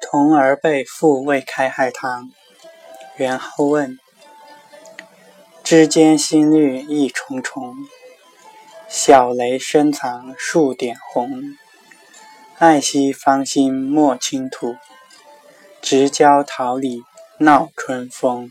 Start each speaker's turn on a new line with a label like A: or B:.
A: 童儿被父未开海棠。元好问。枝间新绿一重重，小雷深藏数点红。爱惜芳心莫倾吐，直教桃李闹春风。